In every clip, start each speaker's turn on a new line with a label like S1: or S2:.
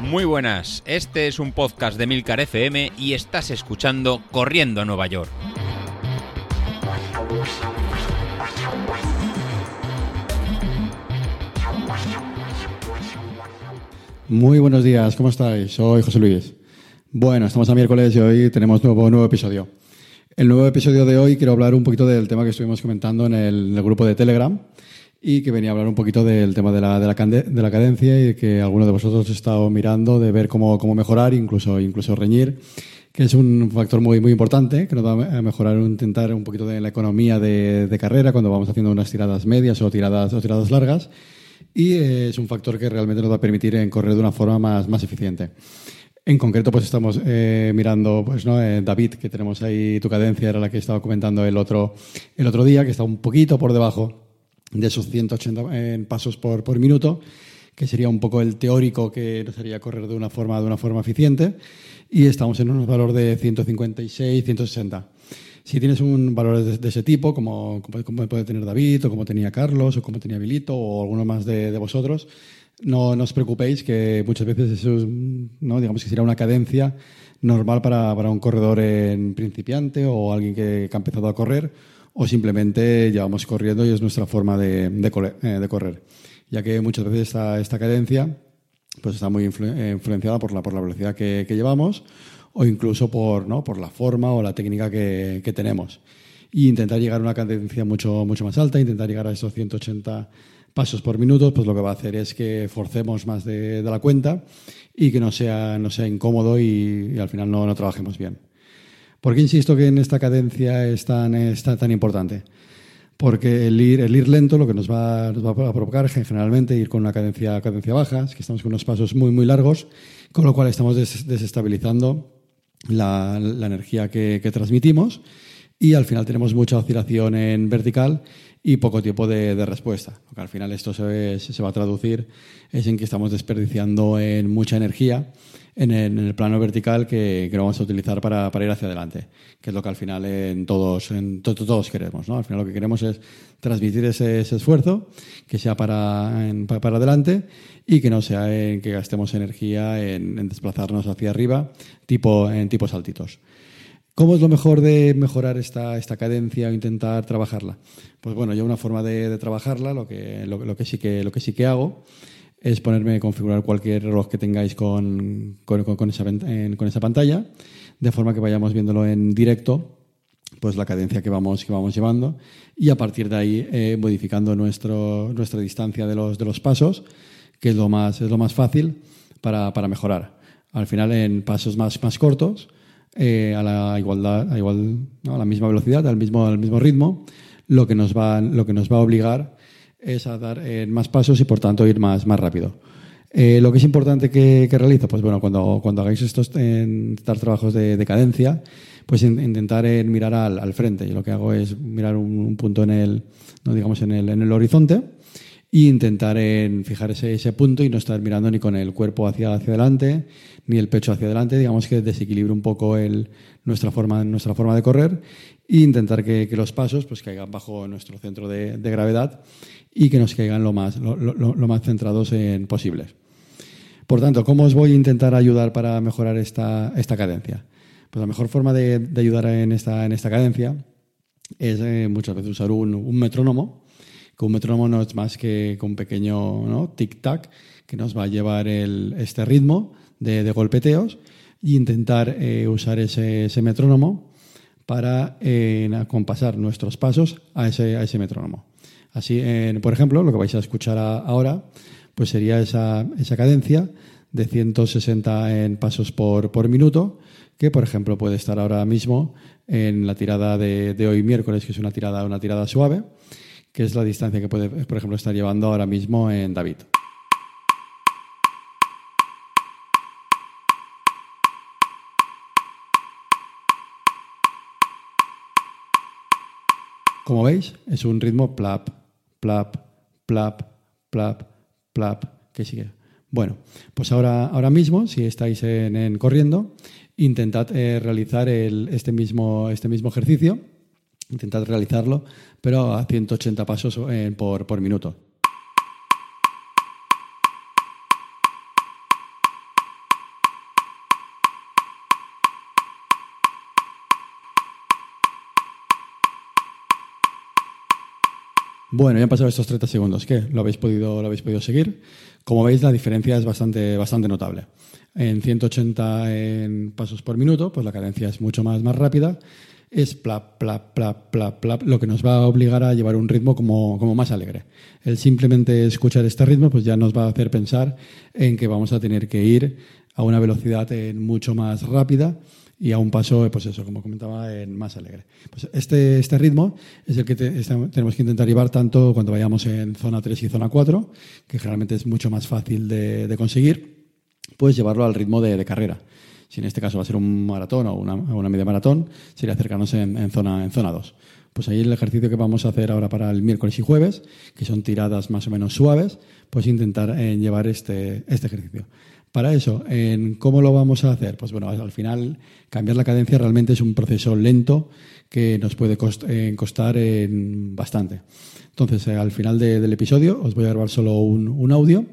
S1: Muy buenas, este es un podcast de Milcar FM y estás escuchando Corriendo a Nueva York.
S2: Muy buenos días, ¿cómo estáis? Soy José Luis. Bueno, estamos a miércoles y hoy tenemos nuevo, nuevo episodio. El nuevo episodio de hoy quiero hablar un poquito del tema que estuvimos comentando en el, en el grupo de Telegram y que venía a hablar un poquito del tema de la, de la, de la cadencia y que alguno de vosotros ha estado mirando de ver cómo, cómo mejorar, incluso, incluso reñir, que es un factor muy, muy importante, que nos va a mejorar, intentar un poquito de la economía de, de carrera cuando vamos haciendo unas tiradas medias o tiradas, o tiradas largas. Y es un factor que realmente nos va a permitir correr de una forma más, más eficiente. En concreto, pues estamos eh, mirando, pues, ¿no? Eh, David, que tenemos ahí, tu cadencia era la que estaba comentando el otro, el otro día, que está un poquito por debajo de esos 180 eh, pasos por, por minuto, que sería un poco el teórico que nos haría correr de una forma, de una forma eficiente, y estamos en un valor de 156, 160. Si tienes un valor de, ese tipo, como, como, puede tener David, o como tenía Carlos, o como tenía Vilito, o alguno más de, de vosotros, no, os preocupéis que muchas veces eso es, ¿no? digamos que sería una cadencia normal para, para un corredor en principiante o alguien que ha empezado a correr o simplemente llevamos corriendo y es nuestra forma de, de, eh, de correr. Ya que muchas veces esta, esta cadencia pues está muy eh, influenciada por la, por la velocidad que, llevamos o incluso por, ¿no? por la forma o la técnica que, que tenemos. Y intentar llegar a una cadencia mucho, mucho más alta, intentar llegar a esos 180 pasos por minuto, pues lo que va a hacer es que forcemos más de, la cuenta y que no sea, no sea incómodo y, al final no trabajemos bien. ¿Por qué insisto que en esta cadencia es tan, es tan, importante? Porque el ir, lento lo que nos va, nos va a provocar generalmente ir con una cadencia, baja, es que estamos con unos pasos muy, muy largos, con lo cual estamos des, desestabilizando la, energía que, transmitimos y al final tenemos mucha oscilación en vertical y poco tiempo de, respuesta. Porque al final esto se, va a traducir es en que estamos desperdiciando en mucha energía en el, plano vertical que, que, lo vamos a utilizar para, ir hacia adelante, que es lo que al final todos, queremos. ¿no? Al final lo que queremos es transmitir ese, esfuerzo, que sea para, para adelante y que no sea que gastemos energía en, desplazarnos hacia arriba, tipo, en tipos saltitos. ¿Cómo es lo mejor de mejorar esta, esta cadencia o intentar trabajarla? Pues bueno, yo una forma de, trabajarla, lo que, lo, que sí que, lo que sí que hago, es ponerme a configurar cualquier reloj que tengáis con, con, con, esa, con esa pantalla, de forma que vayamos viéndolo en directo, pues la cadencia que vamos, que vamos llevando, y a partir de ahí eh, modificando nuestro, nuestra distancia de los, de los pasos, que es lo más, es lo más fácil para, para mejorar. Al final, en pasos más, más cortos, eh, a la igualdad, a, igual, ¿no? a la misma velocidad, al mismo, al mismo ritmo, lo que nos va, lo que nos va a obligar es a dar eh, más pasos y por tanto ir más, más rápido. Eh, lo que es importante que, que realizo, pues bueno, cuando, cuando hagáis estos, en, estos trabajos de, de, cadencia, pues in, intentar en mirar al, al, frente. Y lo que hago es mirar un, un punto en el, no digamos en el, en el horizonte e intentar en fijar ese, ese punto y no estar mirando ni con el cuerpo hacia, hacia adelante ni el pecho hacia adelante, digamos que desequilibre un poco el, nuestra, forma, nuestra forma de correr e intentar que, que los pasos pues, caigan bajo nuestro centro de, de gravedad y que nos caigan lo más, lo, lo, lo más centrados en posibles. Por tanto, ¿cómo os voy a intentar ayudar para mejorar esta, esta cadencia? Pues la mejor forma de, de ayudar en esta, en esta cadencia es eh, muchas veces usar un, un, metrónomo, que un metrónomo no es más que, un pequeño ¿no? tic-tac que nos va a llevar el, este ritmo de, golpeteos e intentar eh, usar ese, metrónomo para eh, acompasar nuestros pasos a ese, a ese metrónomo. Así, eh, por ejemplo, lo que vais a escuchar ahora pues sería esa, esa cadencia de 160 en pasos por, por minuto, que por ejemplo puede estar ahora mismo en la tirada de, de, hoy miércoles, que es una tirada, una tirada suave, que es la distancia que puede, por ejemplo, estar llevando ahora mismo en David. Como veis, es un ritmo plap, plap, plap, plap, plap, que sigue. Bueno, pues ahora, ahora mismo, si estáis en, en corriendo, intentad eh, realizar el, este, mismo, este mismo ejercicio, Intentad realizarlo, pero a 180 pasos eh, por, por minuto. Bueno, ya han pasado estos 30 segundos. ¿Qué? ¿Lo habéis podido, lo habéis podido seguir? Como veis, la diferencia es bastante, bastante notable. En 180 en pasos por minuto, pues la cadencia es mucho más, más rápida es plap, plap, plap, plap, plap, lo que nos va a obligar a llevar un ritmo como, como más alegre. El simplemente escuchar este ritmo, pues ya nos va a hacer pensar en que vamos a tener que ir a una velocidad mucho más rápida y a un paso, pues eso, como comentaba, en más alegre. Pues este, este ritmo es el que tenemos que intentar llevar tanto cuando vayamos en zona 3 y zona 4, que generalmente es mucho más fácil de, conseguir, pues llevarlo al ritmo de, carrera. Si en este caso va a ser un maratón o una, media maratón, sería acercarnos en, zona, en zona 2. Pues ahí el ejercicio que vamos a hacer ahora para el miércoles y jueves, que son tiradas más o menos suaves, pues intentar eh, llevar este, este ejercicio. Para eso, ¿en ¿cómo lo vamos a hacer? Pues bueno, al final cambiar la cadencia realmente es un proceso lento que nos puede eh, costar bastante. Entonces, eh, al final del episodio os voy a grabar solo un, audio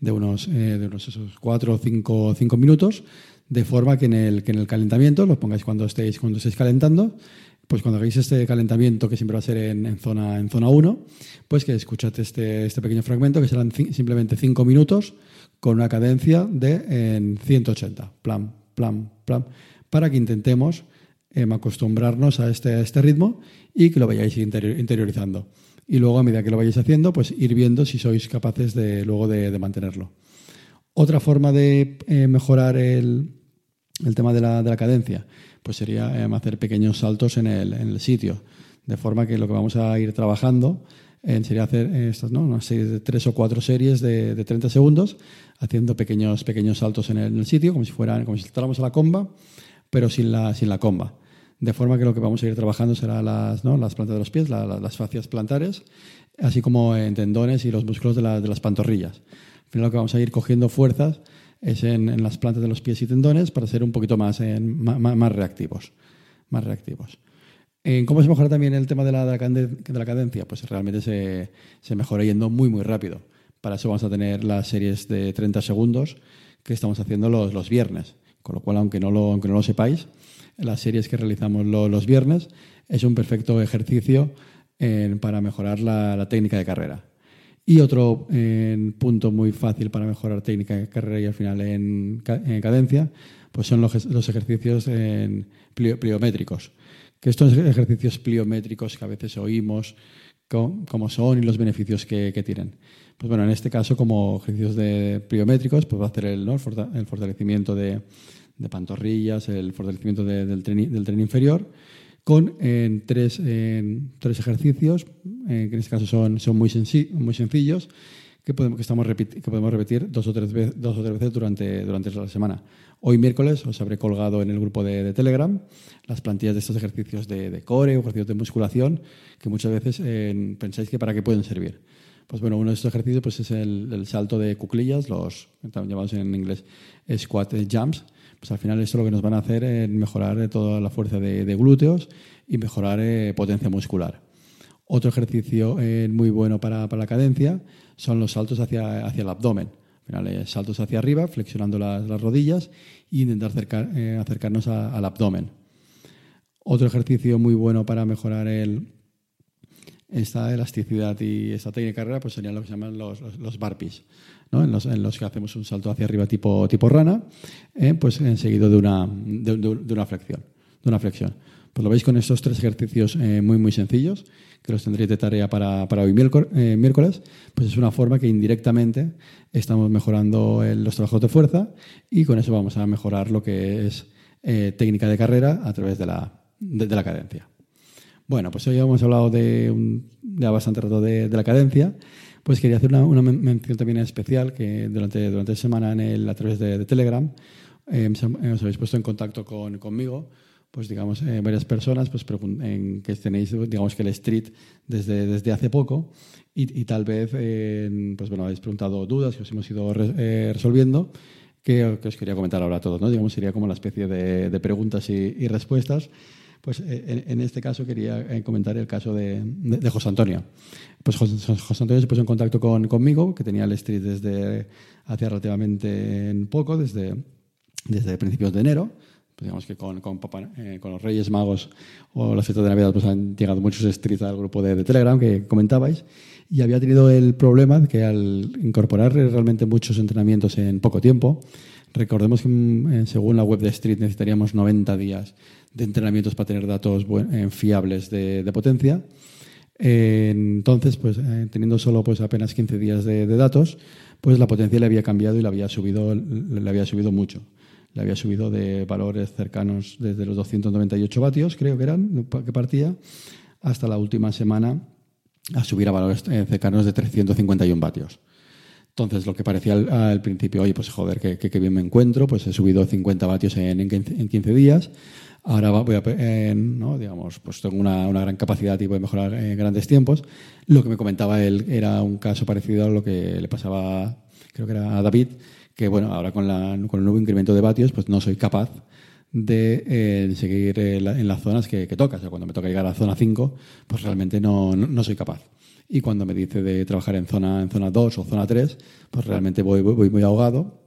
S2: de unos, eh, de unos esos cuatro o cinco, cinco, minutos, de forma que en el, que en el calentamiento, lo pongáis cuando estéis, cuando estéis calentando, pues cuando hagáis este calentamiento, que siempre va a ser en, zona, en zona 1, pues que escuchad este, este pequeño fragmento, que serán simplemente cinco minutos, con una cadencia de en 180, plan, plan, plan, para que intentemos em, acostumbrarnos a este, este ritmo y que lo vayáis interiorizando. Y luego, a medida que lo vayáis haciendo, pues ir viendo si sois capaces de luego de, mantenerlo. Otra forma de eh, mejorar el, el, tema de la, de la, cadencia, pues sería em, hacer pequeños saltos en el, en el sitio, de forma que lo que vamos a ir trabajando sería hacer estas, ¿no? una tres o cuatro series de, de 30 segundos, haciendo pequeños, pequeños saltos en el, sitio, como si fueran, como si saltáramos a la comba, pero sin la, sin la comba. De forma que lo que vamos a ir trabajando será las, ¿no? las plantas de los pies, las fascias plantares, así como en tendones y los músculos de, de, las pantorrillas. Al final lo que vamos a ir cogiendo fuerzas es en, en las plantas de los pies y tendones para ser un poquito más, en, más, más reactivos. Más reactivos. ¿Cómo se mejora también el tema de la, de la cadencia? Pues realmente se, se, mejora yendo muy, muy rápido. Para eso vamos a tener las series de 30 segundos que estamos haciendo los, los viernes. Con lo cual, aunque no lo, aunque no lo sepáis, las series que realizamos los viernes es un perfecto ejercicio para mejorar la, técnica de carrera. Y otro punto muy fácil para mejorar técnica de carrera y al final en, cadencia, pues son los, ejercicios pliométricos que estos ejercicios pliométricos que a veces oímos, cómo son y los beneficios que, tienen. Pues bueno, en este caso, como ejercicios de pliométricos, pues va a hacer el, fortalecimiento de, pantorrillas, el fortalecimiento del tren inferior, con en tres, en tres ejercicios, eh, que en este caso son, son muy, muy sencillos, que podemos, que, estamos que podemos repetir dos o tres, veces, dos o tres veces durante, durante la semana. Hoy miércoles os habré colgado en el grupo de, Telegram las plantillas de estos ejercicios de, core o ejercicios de musculación que muchas veces pensáis que para qué pueden servir. Pues bueno, uno de estos ejercicios pues es el, salto de cuclillas, los llamados en inglés squat jumps. Pues al final esto lo que nos van a hacer es mejorar toda la fuerza de, glúteos y mejorar eh, potencia muscular. Otro ejercicio eh, muy bueno para, para, la cadencia son los saltos hacia, hacia el abdomen saltos hacia arriba, flexionando las, rodillas e intentar eh, acercarnos al abdomen. Otro ejercicio muy bueno para mejorar el, esta elasticidad y esta técnica de carrera pues serían lo que se llaman los, los, barpees, ¿no? en, los, en, los, que hacemos un salto hacia arriba tipo, tipo rana, eh, pues seguido de una, de, una flexión. De una flexión. Pues lo veis con estos tres ejercicios eh, muy, muy sencillos, que los tendréis de tarea para, hoy eh, miércoles, pues es una forma que indirectamente estamos mejorando los trabajos de fuerza y con eso vamos a mejorar lo que es técnica de carrera a través de la, de, la cadencia. Bueno, pues hoy hemos hablado de, un, bastante rato de, la cadencia. Pues quería hacer una, mención también especial que durante, durante la semana en el, a través de, Telegram os habéis puesto en contacto con, conmigo pues digamos, eh, varias personas pues, en que tenéis, digamos, que el street desde, desde hace poco y, tal vez, pues bueno, habéis preguntado dudas que os hemos ido eh, resolviendo que, os quería comentar ahora a todos, ¿no? Digamos, sería como la especie de, preguntas y, respuestas. Pues eh, en, este caso quería comentar el caso de, de, José Antonio. Pues José, José, Antonio se puso en contacto con, conmigo, que tenía el street desde hace relativamente poco, desde, desde principios de enero pues digamos que con, con, eh, con, los Reyes Magos o las fiestas de Navidad pues han llegado muchos streets al grupo de, Telegram que comentabais. y había tenido el problema de que al incorporar realmente muchos entrenamientos en poco tiempo, recordemos que mm, eh, según la web de Street necesitaríamos 90 días de entrenamientos para tener datos eh, fiables de, potencia. entonces, pues teniendo solo pues apenas 15 días de, datos, pues la potencia le había cambiado y le había subido, le había subido mucho. Le había subido de valores cercanos desde los 298 vatios, creo que eran, que partía, hasta la última semana a subir a valores eh, cercanos de 351 vatios. Entonces, lo que parecía al, principio, oye, pues joder, qué bien me encuentro, pues he subido 50 vatios en, en, 15, días. Ahora voy a, eh, ¿no? digamos, pues tengo una, gran capacidad y voy a mejorar en grandes tiempos. Lo que me comentaba él era un caso parecido a lo que le pasaba, creo que era a David, que bueno, ahora con, la, con el nuevo incremento de vatios, pues no soy capaz de eh, seguir en las zonas que, que toca. O sea, cuando me toca llegar a la zona 5, pues realmente no, soy capaz. Y cuando me dice de trabajar en zona, en zona 2 o zona 3, pues realmente voy, muy ahogado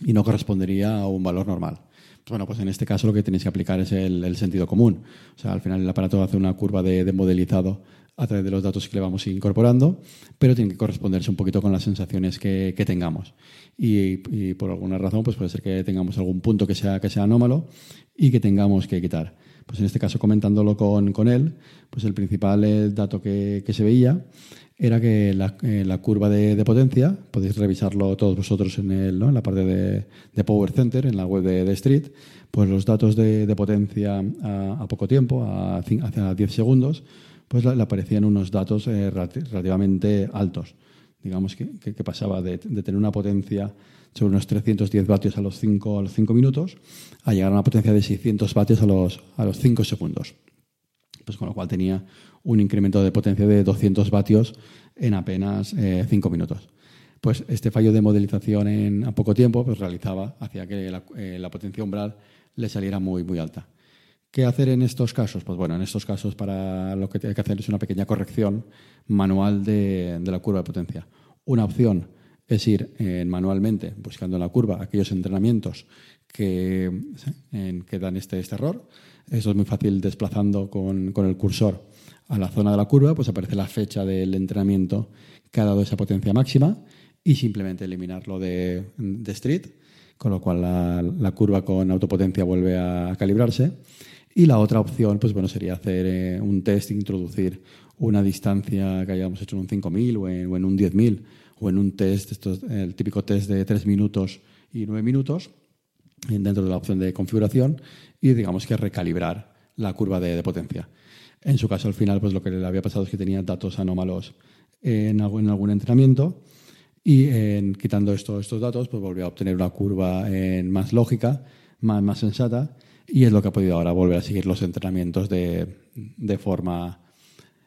S2: y no correspondería a un valor normal. Bueno, pues en este caso lo que tenéis que aplicar es el, sentido común. O sea, al final el aparato hace una curva de, de, modelizado a través de los datos que le vamos incorporando, pero tiene que corresponderse un poquito con las sensaciones que, tengamos y, por alguna razón pues puede ser que tengamos algún punto que sea, que sea anómalo y que tengamos que quitar. Pues en este caso, comentándolo con, con él, pues el principal eh, dato que, que se veía era que la, eh, la curva de, de, potencia, podéis revisarlo todos vosotros en, el, ¿no? en la parte de, de, Power Center, en la web de, Street, pues los datos de, potencia a, a, poco tiempo, a, a 10 segundos, pues le aparecían unos datos eh, relativamente altos digamos que, pasaba de, tener una potencia sobre unos 310 vatios a los 5 a los 5 minutos a llegar a una potencia de 600 vatios a los, a los 5 segundos. Pues con lo cual tenía un incremento de potencia de 200 vatios en apenas 5 eh, minutos. Pues este fallo de modelización en a poco tiempo pues realizaba, hacía que la, eh, la potencia umbral le saliera muy, muy alta. ¿Qué hacer en estos casos? Pues bueno, en estos casos para lo que hay que hacer es una pequeña corrección manual de, la curva de potencia. Una opción es ir eh, manualmente buscando en la curva aquellos entrenamientos que, que dan este, este, error. Eso es muy fácil desplazando con, el cursor a la zona de la curva, pues aparece la fecha del entrenamiento que ha dado esa potencia máxima y simplemente eliminarlo de, street, con lo cual la curva con autopotencia vuelve a calibrarse y la otra opción, pues bueno, sería hacer eh, un test, introducir una distancia que hayamos hecho en un 5000 o en, un 10000 o en un test, esto el típico test de 3 minutos y 9 minutos dentro de la opción de configuración y digamos que recalibrar la curva de, potencia. En su caso, al final, pues lo que le había pasado es que tenía datos anómalos en algún, en algún entrenamiento y en, quitando estos datos, pues volvió a obtener una curva en más lógica, más, más sensata y es lo que ha podido ahora volver a seguir los entrenamientos de, de forma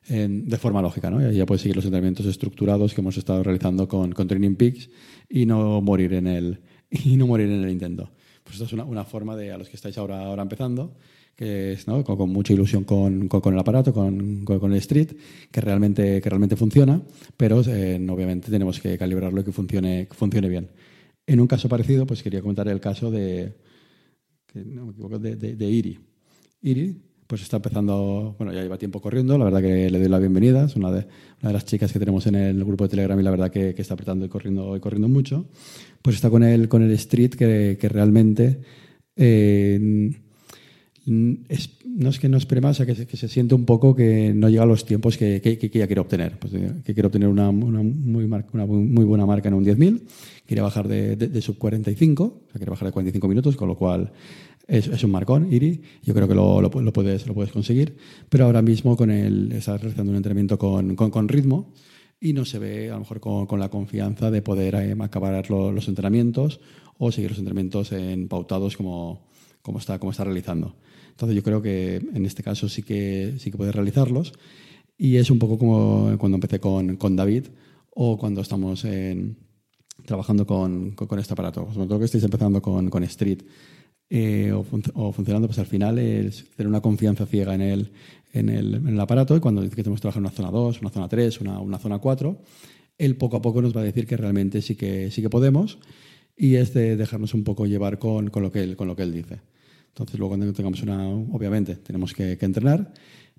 S2: de forma lógica, ¿no? Ya puede seguir los entrenamientos estructurados que hemos estado realizando con, con Training Peaks y no morir en el y no morir en el intento. Pues esto es una, una forma de a los que estáis ahora, ahora empezando, que es ¿no? con, mucha ilusión con, con, el aparato, con, con, el Street, que realmente, que realmente funciona, pero eh, obviamente tenemos que calibrarlo y que funcione, que funcione bien. En un caso parecido, pues quería comentar el caso de, que no me equivoco, de, de, Iri. Iri, pues está empezando, bueno, ya lleva tiempo corriendo, la verdad que le doy la bienvenida, es una de, una de las chicas que tenemos en el grupo de Telegram y la verdad que, está apretando y corriendo, y corriendo mucho. Pues está con el, con el Street que, que realmente eh, es, no es que no espere más, o que, se, que se siente un poco que no llega a los tiempos que, que, que obtener. Pues, eh, que quiere obtener una, una, muy una, muy buena marca en un 10.000, quiere bajar de, de, de, sub 45, o sea, quiere bajar de 45 minutos, con lo cual es, un marcón, Iri. Yo creo que lo, lo, puedes, lo puedes conseguir, pero ahora mismo con el, estás realizando un entrenamiento con, con, ritmo y no se ve a lo mejor con, con la confianza de poder eh, acabar lo, los entrenamientos o seguir los entrenamientos en pautados como, como, está, como está realizando. Entonces yo creo que en este caso sí que, sí que puedes realizarlos y es un poco como cuando empecé con, con David o cuando estamos en, trabajando con, con, este aparato. Sobre todo que estéis empezando con, con Street eh, o, o, funcionando, pues al final es tener una confianza ciega en el, en el, en el aparato y cuando dice que tenemos que trabajar en una zona 2, una zona 3, una, una zona 4, él poco a poco nos va a decir que realmente sí que, sí que podemos y es de dejarnos un poco llevar con, con, lo, que él, con lo que él dice. Entonces, luego cuando tengamos una, obviamente, tenemos que, entrenar,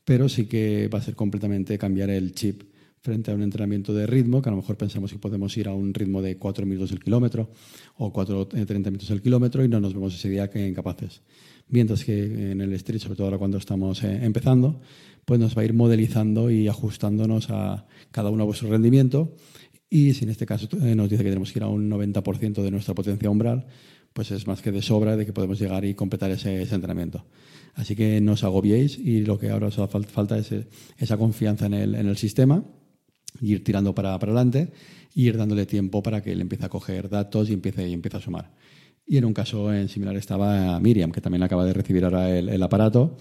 S2: pero sí que va a ser completamente cambiar el chip frente a un entrenamiento de ritmo, que a lo mejor pensamos que podemos ir a un ritmo de 4 minutos el kilómetro o 4, 30 eh, minutos el kilómetro y no nos vemos ese día que incapaces. Mientras que en el street, sobre todo ahora cuando estamos eh, empezando, pues nos va a ir modelizando y ajustándonos a cada uno a vuestro rendimiento. Y si en este caso eh, nos dice que tenemos que ir a un 90% de nuestra potencia umbral, pues es más que de sobra de que podemos llegar y completar ese, entrenamiento. Así que no os agobiéis y lo que ahora os falta es esa confianza en el, en el sistema ir tirando para, para adelante y ir dándole tiempo para que él empiece a coger datos y empiece, y empiece a sumar. Y en un caso similar estaba Miriam, que también acaba de recibir ahora el, aparato,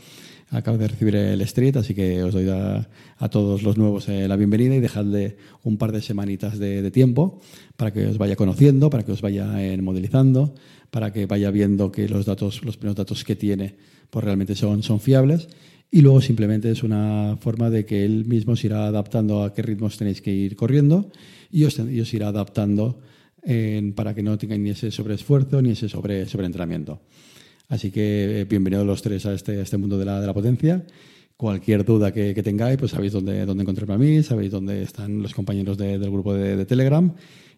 S2: acaba de recibir el Street, así que os doy a, todos los nuevos eh, la bienvenida y dejadle un par de semanitas de, tiempo para que os vaya conociendo, para que os vaya eh, modelizando, para que vaya viendo que los datos, los primeros datos que tiene, pues realmente son, son fiables y luego simplemente es una forma de que él mismo se irá adaptando a qué ritmos tenéis que ir corriendo y os, irá adaptando para que no tengáis ni ese sobreesfuerzo ni ese sobre, sobreentrenamiento. Así que eh, bienvenidos los tres a este, este mundo de la, de la potencia. Cualquier duda que, tengáis, pues sabéis dónde, dónde encontrarme a mí, sabéis dónde están los compañeros del grupo de, Telegram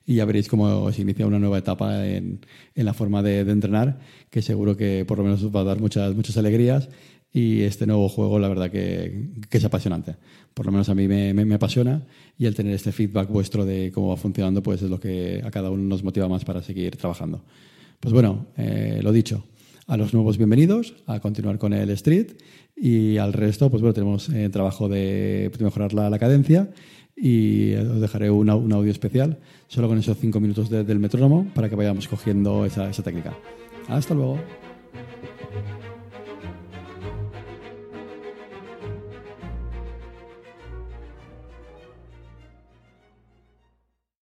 S2: y ya veréis cómo se inicia una nueva etapa en, en la forma de, entrenar, que seguro que por lo menos os va a dar muchas, muchas alegrías y este nuevo juego, la verdad que, es apasionante. Por lo menos a mí me, me, apasiona y el tener este feedback vuestro de cómo va funcionando, pues es lo que a cada uno nos motiva más para seguir trabajando. Pues bueno, eh, lo dicho, a los nuevos bienvenidos, a continuar con el Street y al resto, pues bueno, tenemos eh, trabajo de, mejorar la, cadencia y os dejaré un, audio especial solo con esos cinco minutos del metrónomo para que vayamos cogiendo esa, esa técnica. Hasta luego.